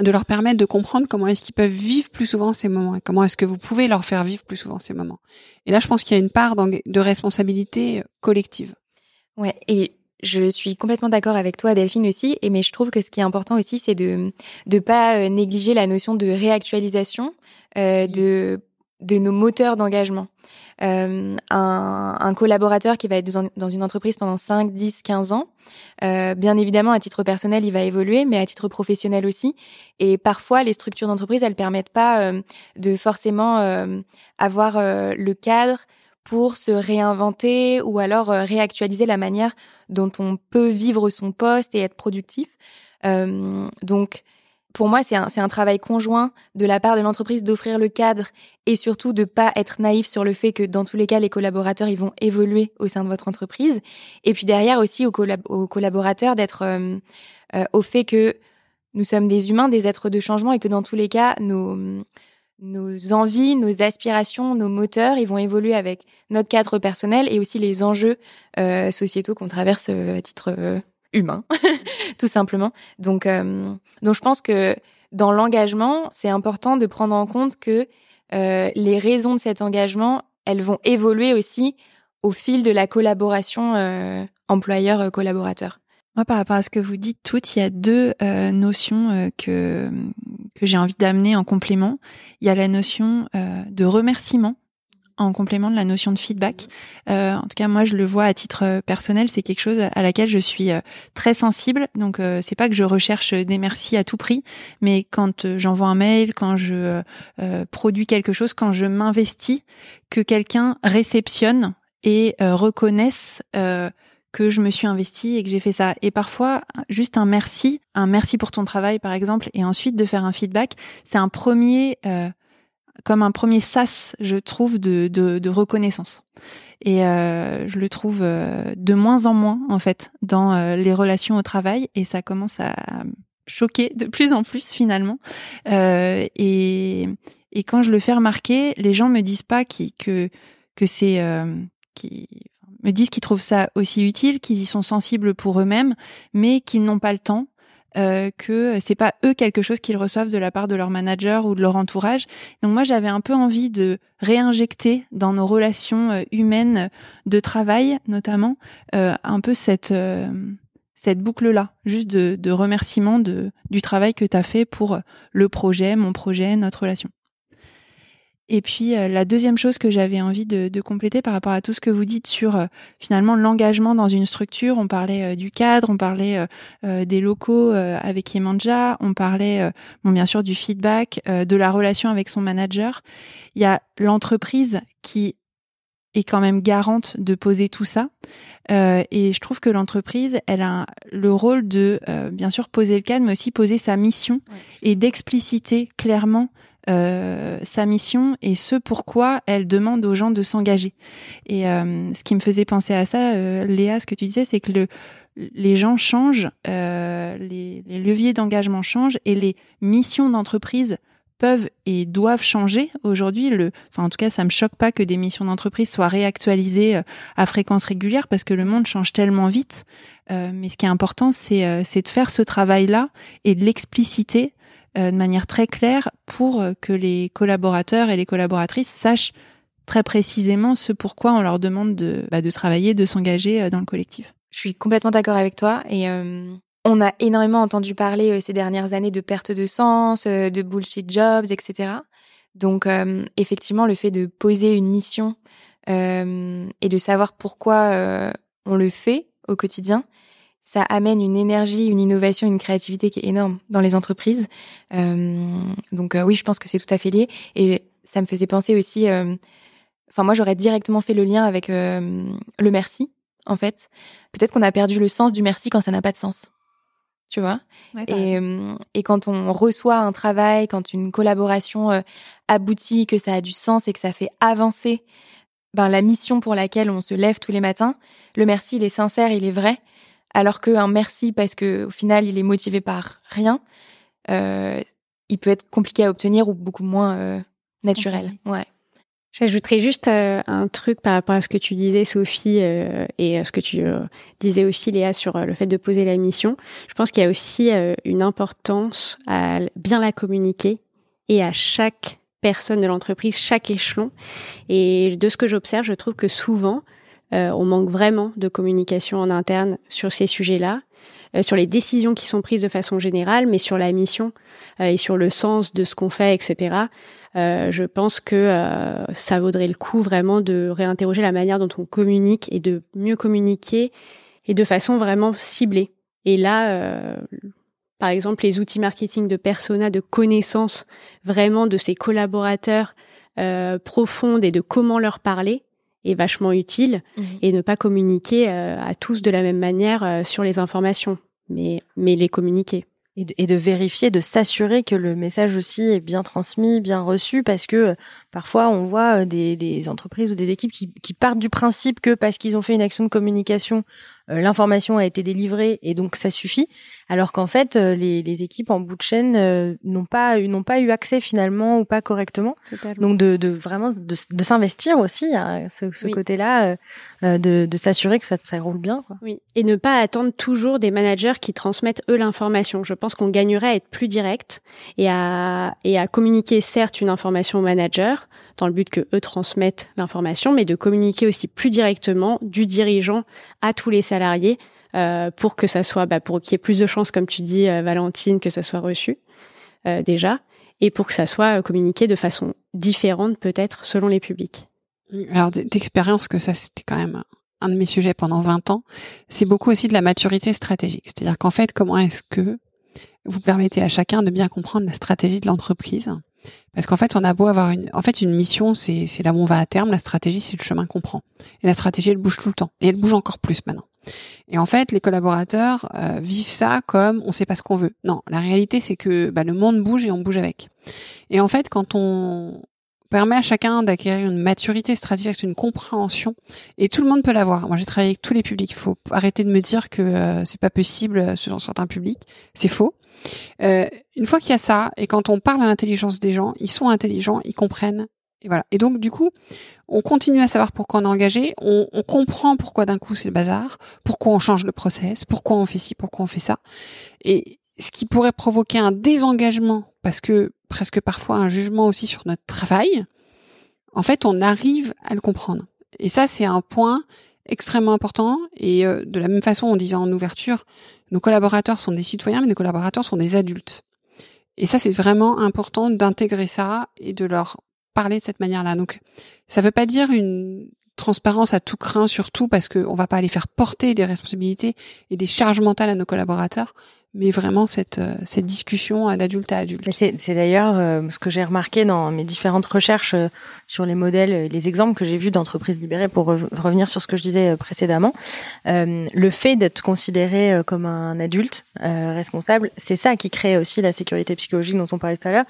de leur permettre de comprendre comment est-ce qu'ils peuvent vivre plus souvent ces moments et comment est-ce que vous pouvez leur faire vivre plus souvent ces moments. Et là, je pense qu'il y a une part de responsabilité euh, collective. Ouais, et je suis complètement d'accord avec toi, Delphine aussi. Et mais je trouve que ce qui est important aussi, c'est de de pas euh, négliger la notion de réactualisation euh, de de nos moteurs d'engagement. Euh, un, un, collaborateur qui va être dans, une entreprise pendant 5, 10, 15 ans, euh, bien évidemment, à titre personnel, il va évoluer, mais à titre professionnel aussi. Et parfois, les structures d'entreprise, elles permettent pas euh, de forcément euh, avoir euh, le cadre pour se réinventer ou alors réactualiser la manière dont on peut vivre son poste et être productif. donc, pour moi, c'est un, un, travail conjoint de la part de l'entreprise d'offrir le cadre et surtout de pas être naïf sur le fait que dans tous les cas, les collaborateurs, ils vont évoluer au sein de votre entreprise. Et puis derrière aussi aux, aux collaborateurs d'être euh, euh, au fait que nous sommes des humains, des êtres de changement et que dans tous les cas, nos, nos envies, nos aspirations, nos moteurs, ils vont évoluer avec notre cadre personnel et aussi les enjeux euh, sociétaux qu'on traverse à titre humain, tout simplement. Donc, donc je pense que dans l'engagement, c'est important de prendre en compte que les raisons de cet engagement, elles vont évoluer aussi au fil de la collaboration employeur-collaborateur. Moi, par rapport à ce que vous dites toutes, il y a deux euh, notions euh, que, que j'ai envie d'amener en complément. Il y a la notion euh, de remerciement en complément de la notion de feedback. en tout cas, moi, je le vois à titre personnel, c'est quelque chose à laquelle je suis très sensible. Donc, c'est pas que je recherche des merci à tout prix, mais quand j'envoie un mail, quand je produis quelque chose, quand je m'investis, que quelqu'un réceptionne et reconnaisse que je me suis investie et que j'ai fait ça. Et parfois, juste un merci, un merci pour ton travail par exemple, et ensuite de faire un feedback, c'est un premier, euh, comme un premier sas, je trouve, de, de, reconnaissance. Et euh, je le trouve euh, de moins en moins en fait dans les relations au travail, et ça commence à choquer de plus en plus finalement. et, et quand je le fais remarquer, les gens me disent pas qui, que que c'est qui me disent qu'ils trouvent ça aussi utile, qu'ils y sont sensibles pour eux-mêmes, mais qu'ils n'ont pas le temps. Euh, que c'est pas eux quelque chose qu'ils reçoivent de la part de leur manager ou de leur entourage. Donc moi j'avais un peu envie de réinjecter dans nos relations euh, humaines de travail notamment euh, un peu cette euh, cette boucle là, juste de, de remerciement de du travail que tu as fait pour le projet, mon projet, notre relation. Et puis euh, la deuxième chose que j'avais envie de, de, compléter par rapport à tout ce que vous dites sur euh, finalement l'engagement dans une structure, on parlait euh, du cadre, on parlait des locaux avec Yemanja, on parlait bon bien sûr du feedback, de la relation avec son manager. Il y a l'entreprise qui est quand même garante de poser tout ça. et je trouve que l'entreprise, elle a le rôle de, bien sûr, poser le cadre, mais aussi poser sa mission et d'expliciter clairement euh, sa mission et ce pourquoi elle demande aux gens de s'engager. Et euh, ce qui me faisait penser à ça, euh, Léa, ce que tu disais, c'est que le, les gens changent, les, les, leviers d'engagement changent et les missions d'entreprise peuvent et doivent changer. Aujourd'hui, le, enfin en tout cas, ça me choque pas que des missions d'entreprise soient réactualisées à fréquence régulière parce que le monde change tellement vite. mais ce qui est important, c'est c'est de faire ce travail-là et de l'expliciter euh, de manière très claire pour euh, que les collaborateurs et les collaboratrices sachent très précisément ce pourquoi on leur demande de, bah, travailler, de s'engager euh, dans le collectif. Je suis complètement d'accord avec toi et on a énormément entendu parler ces dernières années de perte de sens, de bullshit jobs, etc. Donc effectivement, le fait de poser une mission et de savoir pourquoi on le fait au quotidien, ça amène une énergie, une innovation, une créativité qui est énorme dans les entreprises. Euh, donc euh, oui, je pense que c'est tout à fait lié. Et ça me faisait penser aussi. Euh, enfin, moi, j'aurais directement fait le lien avec le merci. En fait, peut-être qu'on a perdu le sens du merci quand ça n'a pas de sens. Tu vois? Et, et quand on reçoit un travail, quand une collaboration aboutit, que ça a du sens et que ça fait avancer ben, la mission pour laquelle on se lève tous les matins, le merci, il est sincère, il est vrai alors qu'un merci parce que au final il est motivé par rien, euh, il peut être compliqué à obtenir ou beaucoup moins euh, naturel. Ouais. J'ajouterais juste euh, un truc par rapport à ce que tu disais, Sophie, et à ce que tu disais aussi, Léa, sur le fait de poser la mission. Je pense qu'il y a aussi une importance à bien la communiquer et à chaque personne de l'entreprise, chaque échelon. Et de ce que j'observe, je trouve que souvent, euh, on manque vraiment de communication en interne sur ces sujets-là, euh, sur les décisions qui sont prises de façon générale, mais sur la mission euh, et sur le sens de ce qu'on fait, etc. je pense que ça vaudrait le coup vraiment de réinterroger la manière dont on communique et de mieux communiquer et de façon vraiment ciblée. Et là, par exemple, les outils marketing de persona, de connaissance vraiment de ses collaborateurs profondes et de comment leur parler, est vachement utile mhm. et ne pas communiquer euh, à tous de la même manière euh, sur les informations, mais, mais les communiquer. Et de, et de vérifier, de s'assurer que le message aussi est bien transmis, bien reçu, parce que euh, parfois on voit des, des entreprises ou des équipes qui, qui partent du principe que parce qu'ils ont fait une action de communication l'information a été délivrée et donc ça suffit. Alors qu'en fait, euh, les, les, équipes en bout de chaîne euh, n'ont pas n'ont pas eu accès finalement ou pas correctement. Totalement. Donc de, de vraiment de, de s'investir aussi à ce, ce Oui. côté-là, euh, de, de s'assurer que ça, ça roule bien. Quoi. Oui, et ne pas attendre toujours des managers qui transmettent eux l'information. Je pense qu'on gagnerait à être plus direct et à et à communiquer certes une information au manager dans le but que eux transmettent l'information, mais de communiquer aussi plus directement du dirigeant à tous les salariés euh, pour que ça soit, bah, pour qu'il y ait plus de chances, comme tu dis, euh, Valentine, que ça soit reçu euh, déjà, et pour que ça soit communiqué de façon différente peut-être selon les publics. Alors d'expérience que ça c'était quand même un de mes sujets pendant 20 ans, c'est beaucoup aussi de la maturité stratégique. C'est-à-dire qu'en fait, comment est-ce que vous permettez à chacun de bien comprendre la stratégie de l'entreprise Parce qu'en fait, on a beau avoir une en fait une mission, c'est c'est là où on va à terme, la stratégie c'est le chemin qu'on prend. Et la stratégie elle bouge tout le temps et elle bouge encore plus maintenant. Et en fait, les collaborateurs euh, vivent ça comme on sait pas ce qu'on veut. Non, la réalité c'est que bah, le monde bouge et on bouge avec. Et en fait, quand on permet à chacun d'acquérir une maturité stratégique, une compréhension, et tout le monde peut l'avoir. Moi, j'ai travaillé avec tous les publics. Il faut arrêter de me dire que euh, c'est pas possible euh, selon certains publics. C'est faux. Euh, une fois qu'il y a ça, et quand on parle à l'intelligence des gens, ils sont intelligents, ils comprennent. Et voilà. Et donc, du coup, on continue à savoir pourquoi on est engagé, on, on comprend pourquoi d'un coup c'est le bazar, pourquoi on change le process, pourquoi on fait ci, pourquoi on fait ça. Et ce qui pourrait provoquer un désengagement, parce que presque parfois un jugement aussi sur notre travail, en fait, on arrive à le comprendre. Et ça, c'est un point extrêmement important. Et euh, de la même façon, on disait en ouverture, nos collaborateurs sont des citoyens, mais nos collaborateurs sont des adultes. Et ça, c'est vraiment important d'intégrer ça et de leur parler de cette manière-là. Donc, ça veut pas dire une transparence à tout craint, surtout parce qu'on va pas aller faire porter des responsabilités et des charges mentales à nos collaborateurs, mais vraiment cette, euh, cette discussion d'adulte à adulte. C'est d'ailleurs euh, ce que j'ai remarqué dans mes différentes recherches euh, sur les modèles et les exemples que j'ai vus d'entreprises libérées pour rev- revenir sur ce que je disais précédemment. Euh, le fait d'être considéré comme un adulte responsable, c'est ça qui crée aussi la sécurité psychologique dont on parlait tout à l'heure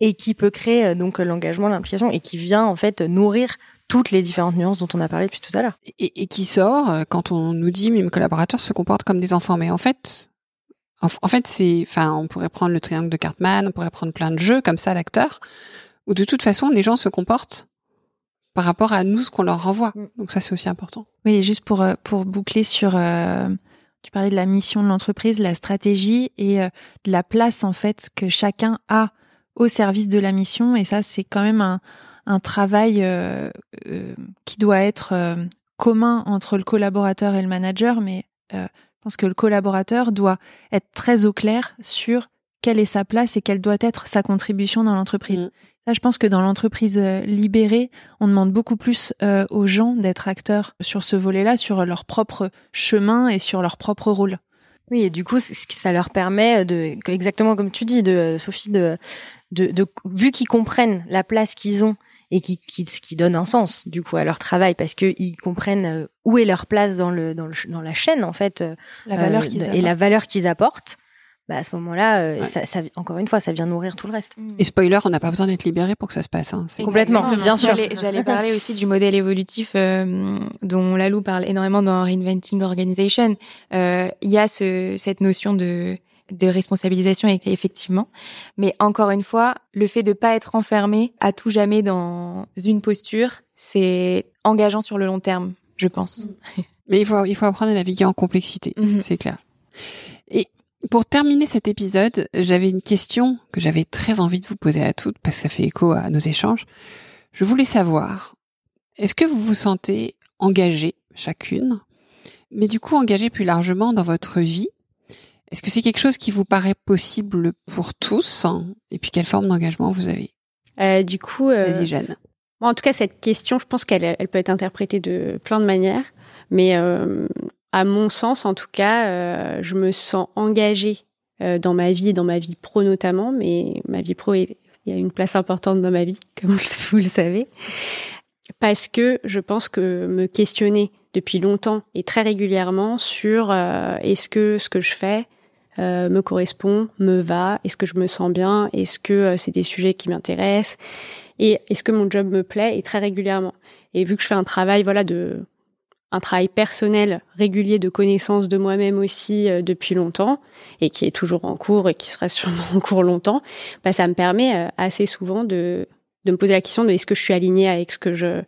et qui peut créer donc l'engagement, l'implication et qui vient en fait nourrir toutes les différentes nuances dont on a parlé depuis tout à l'heure. et, et qui sort quand on nous dit mes collaborateurs se comportent comme des enfants. Mais en fait, en, en fait, c'est, enfin, on pourrait prendre le triangle de Cartman, on pourrait prendre plein de jeux comme ça, l'acteur, où de toute façon les gens se comportent par rapport à nous ce qu'on leur renvoie. Mm. Donc ça, c'est aussi important. Oui, juste pour, euh, pour boucler sur... euh, tu parlais de la mission de l'entreprise, la stratégie et euh, de la place en fait que chacun a au service de la mission. Et ça, c'est quand même un, un travail euh, qui doit être commun entre le collaborateur et le manager. Mais je pense que le collaborateur doit être très au clair sur quelle est sa place et quelle doit être sa contribution dans l'entreprise. Mm. Ça, je pense que dans l'entreprise euh, libérée, on demande beaucoup plus euh, aux gens d'être acteurs sur ce volet-là, sur leur propre chemin et sur leur propre rôle. Oui, et du coup, ça leur permet de, exactement comme tu dis, de Sophie, de, de, de vu qu'ils comprennent la place qu'ils ont et qui, qui, ce qui donne un sens du coup à leur travail parce que ils comprennent euh, où est leur place dans le dans le dans la chaîne en fait euh, La valeur euh, qu'ils et la valeur qu'ils apportent. Bah à ce moment-là, euh, Ouais. ça, ça, encore une fois, ça vient nourrir tout le reste. Et spoiler, on n'a pas besoin d'être libéré pour que ça se passe. Hein. C'est- Complètement, Exactement. bien sûr. J'allais- J'allais parler aussi du modèle évolutif euh, dont Lalou parle énormément dans Reinventing Organization. Euh, Il y a ce, cette notion de de responsabilisation effectivement, mais encore une fois, le fait de pas être enfermé à tout jamais dans une posture, c'est engageant sur le long terme, je pense. Mais il faut, il faut apprendre à naviguer en complexité, Mhm. c'est clair. Et pour terminer cet épisode, j'avais une question que j'avais très envie de vous poser à toutes parce que ça fait écho à nos échanges. Je voulais savoir, est-ce que vous vous sentez engagée, chacune, mais du coup engagée plus largement dans votre vie Est-ce que c'est quelque chose qui vous paraît possible pour tous? Et puis quelle forme d'engagement vous avez? Euh, du coup, euh, Vas-y Jeanne. Bon, en tout cas, cette question, je pense qu'elle elle peut être interprétée de plein de manières, mais euh, à mon sens, en tout cas, je me sens engagée dans ma vie, dans ma vie pro notamment, mais ma vie pro, il y a une place importante dans ma vie, comme vous le savez, parce que je pense que me questionner depuis longtemps et très régulièrement sur euh, est-ce que ce que je fais euh, me correspond, me va, est-ce que je me sens bien, est-ce que euh, c'est des sujets qui m'intéressent, et est-ce que mon job me plaît et très régulièrement. Et vu que je fais un travail voilà de un travail personnel régulier de connaissance de moi-même aussi euh, depuis longtemps et qui est toujours en cours et qui sera sûrement en cours longtemps, bah, ça me permet assez souvent de, de me poser la question de est-ce que je suis alignée avec ce que je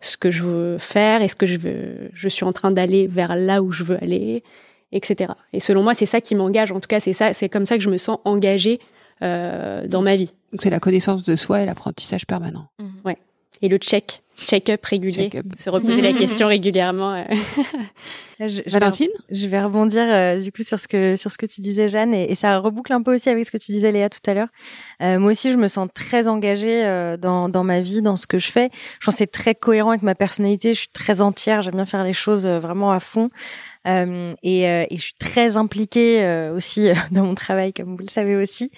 ce que je veux faire, est-ce que je veux je suis en train d'aller vers là où je veux aller, etc. Et selon moi, c'est ça qui m'engage. En tout cas, c'est ça, c'est comme ça que je me sens engagée euh, dans ma vie. Donc c'est la connaissance de soi et l'apprentissage permanent. Ouais. Et le check check-up régulier, Check-up. se reposer la question régulièrement. euh. Je, je vais, Valentine? je vais rebondir euh, du coup sur ce que sur ce que tu disais Jeanne et, et ça reboucle un peu aussi avec ce que tu disais Léa tout à l'heure. Euh, moi aussi je me sens très engagée euh, dans dans ma vie, dans ce que je fais. Je pense que c'est très cohérent avec ma personnalité. Je suis très entière. J'aime bien faire les choses euh, vraiment à fond. Euh, et, euh, et je suis très impliquée euh, aussi euh, dans mon travail, comme vous le savez aussi.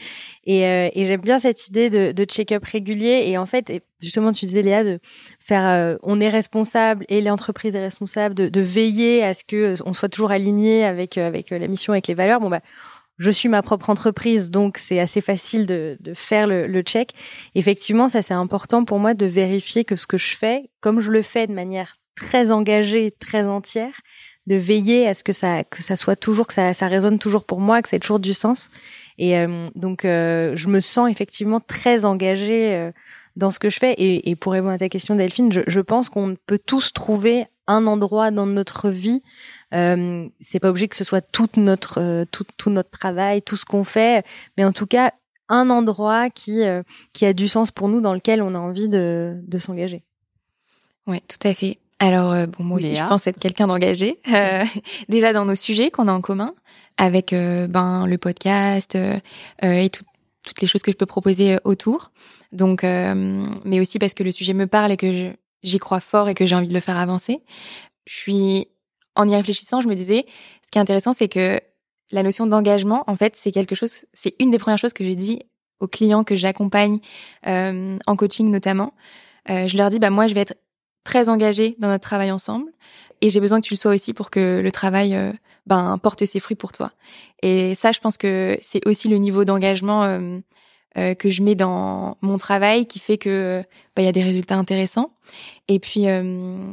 Et, et j'aime bien cette idée de, de check-up régulier. Et en fait, justement, tu disais Léa de faire, on est responsable et l'entreprise est responsable de, de veiller à ce que on soit toujours aligné avec avec la mission, avec les valeurs. Bon bah, je suis ma propre entreprise, donc c'est assez facile de, de faire le, le check. Effectivement, ça c'est important pour moi de vérifier que ce que je fais, comme je le fais de manière très engagée, très entière, de veiller à ce que ça que ça soit toujours que ça résonne toujours pour moi, que ça ait toujours du sens. Et euh, donc euh, je me sens effectivement très engagée euh, dans ce que je fais. Et, pour répondre à ta question Delphine, je, pense qu'on peut tous trouver un endroit dans notre vie. C'est pas obligé que ce soit toute notre tout, tout notre travail, tout ce qu'on fait, mais en tout cas un endroit qui qui a du sens pour nous, dans lequel on a envie de de s'engager. Ouais, tout à fait. Alors euh, bon, moi aussi, Léa je pense être quelqu'un d'engagé. Euh, déjà dans nos sujets qu'on a en commun, avec euh, ben le podcast euh, euh, et tout- toutes les choses que je peux proposer autour. Donc, euh, mais aussi parce que le sujet me parle et que j'y crois fort et que j'ai envie de le faire avancer. Je suis en y réfléchissant, je me disais, ce qui est intéressant, c'est que la notion d'engagement, en fait, c'est quelque chose, c'est une des premières choses que j'ai dit aux clients que j'accompagne euh, en coaching notamment. Euh, je leur dis, bah moi, je vais être très engagée dans notre travail ensemble et j'ai besoin que tu le sois aussi pour que le travail euh, ben porte ses fruits pour toi. Et ça, je pense que c'est aussi le niveau d'engagement euh, euh, que je mets dans mon travail qui fait que bah, il y a des résultats intéressants. Et puis euh,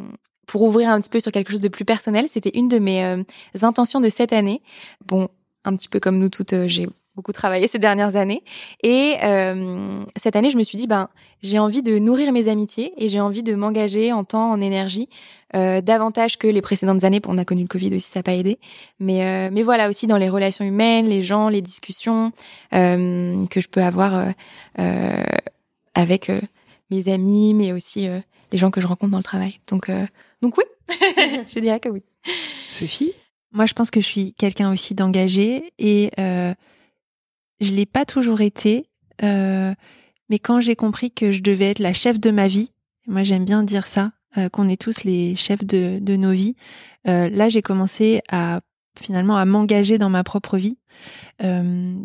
pour ouvrir un petit peu sur quelque chose de plus personnel, c'était une de mes euh, intentions de cette année. Bon, un petit peu comme nous toutes, euh, j'ai beaucoup travaillé ces dernières années. Et euh, cette année, je me suis dit, ben, j'ai envie de nourrir mes amitiés et j'ai envie de m'engager en temps, en énergie, euh, davantage que les précédentes années. On a connu le Covid aussi, ça n'a pas aidé. Mais, euh, mais voilà, aussi dans les relations humaines, les gens, les discussions euh, que je peux avoir euh, euh, avec euh, mes amis, mais aussi euh, les gens que je rencontre dans le travail. Donc, euh, donc oui, je dirais que oui. Sophie? Moi, je pense que je suis quelqu'un aussi d'engagé et euh, je l'ai pas toujours été. euh, mais quand j'ai compris que je devais être la chef de ma vie, moi j'aime bien dire ça, euh, qu'on est tous les chefs de, de nos vies. euh, là, j'ai commencé à finalement à m'engager dans ma propre vie. Euh,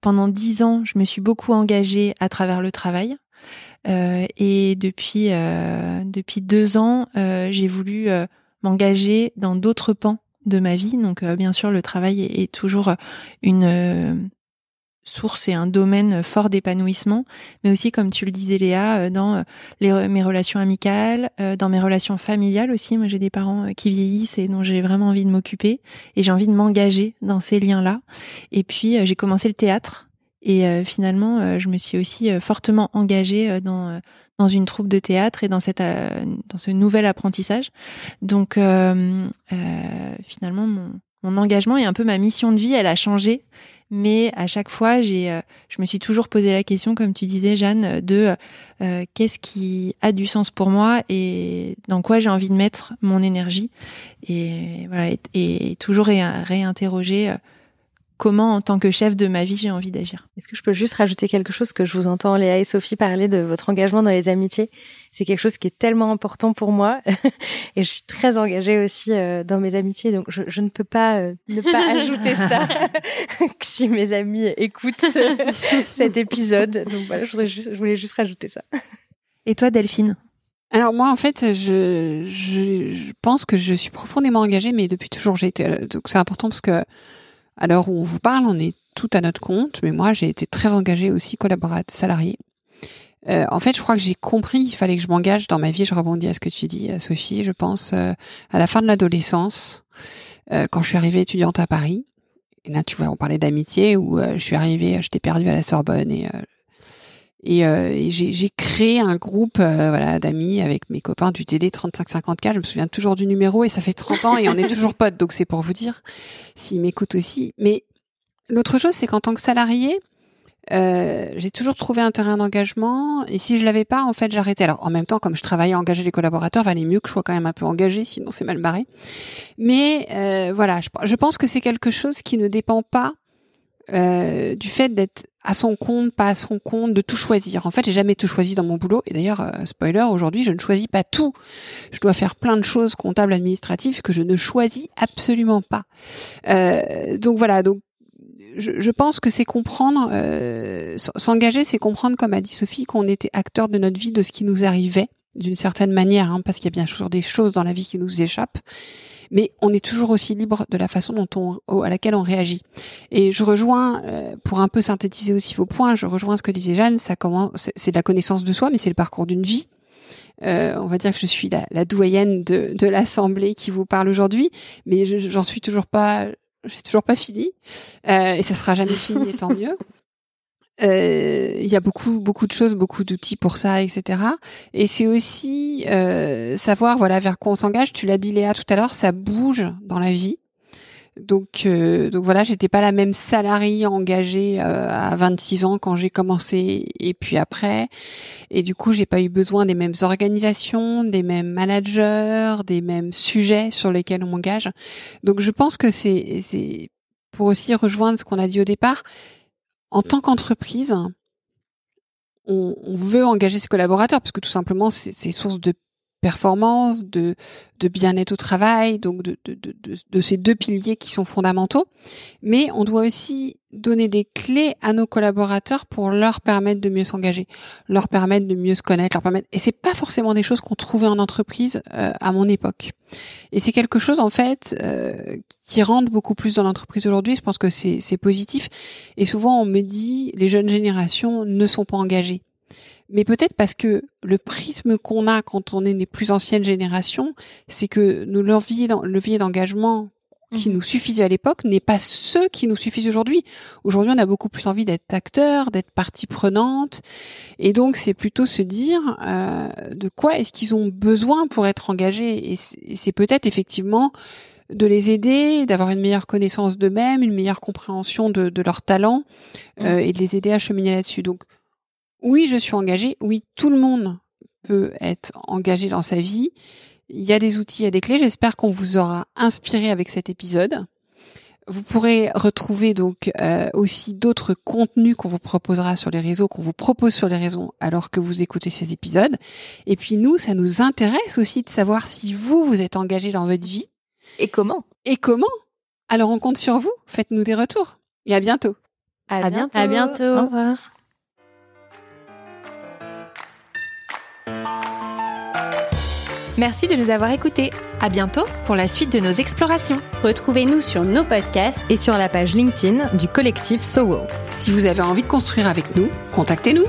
pendant dix ans, je me suis beaucoup engagée à travers le travail. Euh, et depuis euh, depuis deux ans, j'ai voulu m'engager dans d'autres pans de ma vie. Donc, euh, bien sûr, le travail est, est toujours une euh, source et un domaine fort d'épanouissement, mais aussi, comme tu le disais, Léa, euh, dans euh, mes relations amicales, euh, dans mes relations familiales aussi. Moi, j'ai des parents qui vieillissent et dont j'ai vraiment envie de m'occuper, et j'ai envie de m'engager dans ces liens-là. Et puis, j'ai commencé le théâtre. Et finalement, je me suis aussi fortement engagée dans dans une troupe de théâtre et dans cette dans ce nouvel apprentissage. Donc finalement, mon, mon engagement et un peu ma mission de vie, elle a changé. Mais à chaque fois, j'ai, euh, je me suis toujours posé la question, comme tu disais, Jeanne, de euh, qu'est-ce qui a du sens pour moi et dans quoi j'ai envie de mettre mon énergie. Et voilà, et, toujours ré- réinterroger euh, comment, en tant que chef de ma vie, j'ai envie d'agir. Est-ce que je peux juste rajouter quelque chose que je vous entends Léa et Sophie parler de votre engagement dans les amitiés? C'est quelque chose qui est tellement important pour moi et je suis très engagée aussi euh, dans mes amitiés donc je, je ne peux pas euh, ne pas ajouter ça si mes amis écoutent cet épisode. Donc voilà, je voudrais juste je voulais juste rajouter ça. Et toi, Delphine? Alors moi, en fait, je, je, je pense que je suis profondément engagée, mais depuis toujours j'ai été. euh, Donc c'est important parce que à l'heure où on vous parle, on est tout à notre compte. Mais moi, j'ai été très engagée aussi collaboratrice salariée. euh, en fait, je crois que j'ai compris qu'il fallait que je m'engage dans ma vie. Je rebondis à ce que tu dis, euh, Sophie. Je pense à la fin de l'adolescence, quand je suis arrivée étudiante à Paris. Et là, tu vois, on parlait d'amitié où je suis arrivée, j'étais perdue à la Sorbonne et et, euh, j'ai créé un groupe euh, voilà d'amis avec mes copains du TD 3554. Je me souviens toujours du numéro et ça fait 30 ans et on est toujours potes. Donc c'est pour vous dire s'ils m'écoutent aussi. Mais l'autre chose, c'est qu'en tant que salarié, euh, j'ai toujours trouvé un terrain d'engagement et si je l'avais pas, en fait, j'arrêtais. Alors en même temps, comme je travaillais à engager les collaborateurs, valait mieux que je sois quand même un peu engagé, sinon c'est mal barré. Mais euh, voilà, je, je pense que c'est quelque chose qui ne dépend pas euh, du fait d'être à son compte, pas à son compte, de tout choisir. En fait, j'ai jamais tout choisi dans mon boulot. Et d'ailleurs, euh, spoiler, aujourd'hui, je ne choisis pas tout. Je dois faire plein de choses comptables, administratives que je ne choisis absolument pas. Euh, donc voilà. Donc je, je pense que c'est comprendre, euh, s'engager, c'est comprendre, comme a dit Sophie, qu'on était acteur de notre vie, de ce qui nous arrivait d'une certaine manière, hein, parce qu'il y a bien sûr des choses dans la vie qui nous échappent mais on est toujours aussi libre de la façon dont on, à laquelle on réagit. Et je rejoins, euh, pour un peu synthétiser aussi vos points, je rejoins ce que disait Jeanne, ça commence, c'est de la connaissance de soi, mais c'est le parcours d'une vie. Euh, on va dire que je suis la, la doyenne de, de l'assemblée qui vous parle aujourd'hui, mais j'en suis toujours pas, j'ai toujours pas fini, euh, et ça sera jamais fini, et tant mieux. Euh, il y a beaucoup beaucoup de choses, beaucoup d'outils pour ça, etc. Et c'est aussi euh, savoir voilà vers quoi on s'engage. Tu l'as dit Léa tout à l'heure, ça bouge dans la vie. Donc euh, donc voilà, j'étais pas la même salariée engagée à 26 ans quand j'ai commencé et puis après. Et du coup, j'ai pas eu besoin des mêmes organisations, des mêmes managers, des mêmes sujets sur lesquels on m'engage. Donc je pense que c'est c'est pour aussi rejoindre ce qu'on a dit au départ en tant qu'entreprise, on, veut engager ses collaborateurs parce que tout simplement, c'est source de performance, de, de bien-être au travail, donc de, de, de, de, ces deux piliers qui sont fondamentaux. Mais on doit aussi donner des clés à nos collaborateurs pour leur permettre de mieux s'engager, leur permettre de mieux se connaître, leur permettre. Et c'est pas forcément des choses qu'on trouvait en entreprise euh, à mon époque. Et c'est quelque chose en fait euh, qui rentre beaucoup plus dans l'entreprise aujourd'hui. Je pense que c'est positif. Et souvent on me dit les jeunes générations ne sont pas engagées mais peut-être parce que le prisme qu'on a quand on est des plus anciennes générations, c'est que nos leviers d'engagement qui mhm. nous suffisaient à l'époque n'est pas ceux qui nous suffisent aujourd'hui. Aujourd'hui, on a beaucoup plus envie d'être acteur, d'être partie prenante, et donc c'est plutôt se dire euh, de quoi est-ce qu'ils ont besoin pour être engagés? Et c'est peut-être effectivement de les aider, d'avoir une meilleure connaissance d'eux-mêmes, une meilleure compréhension de, de leurs talents, euh, mhm. et de les aider à cheminer là-dessus. Donc oui, je suis engagée. Oui, tout le monde peut être engagé dans sa vie. Il y a des outils, il y a des clés. J'espère qu'on vous aura inspiré avec cet épisode. Vous pourrez retrouver donc euh, aussi d'autres contenus qu'on vous proposera sur les réseaux, qu'on vous propose sur les réseaux alors que vous écoutez ces épisodes. Et puis nous, ça nous intéresse aussi de savoir si vous, vous êtes engagé dans votre vie. Et comment? Et comment? Alors on compte sur vous. Faites-nous des retours. Et à bientôt. À, bientôt. À bientôt. Au revoir. Merci de nous avoir écoutés. À bientôt pour la suite de nos explorations. Retrouvez-nous sur nos podcasts et sur la page LinkedIn du collectif SOWO. Si vous avez envie de construire avec nous, contactez-nous.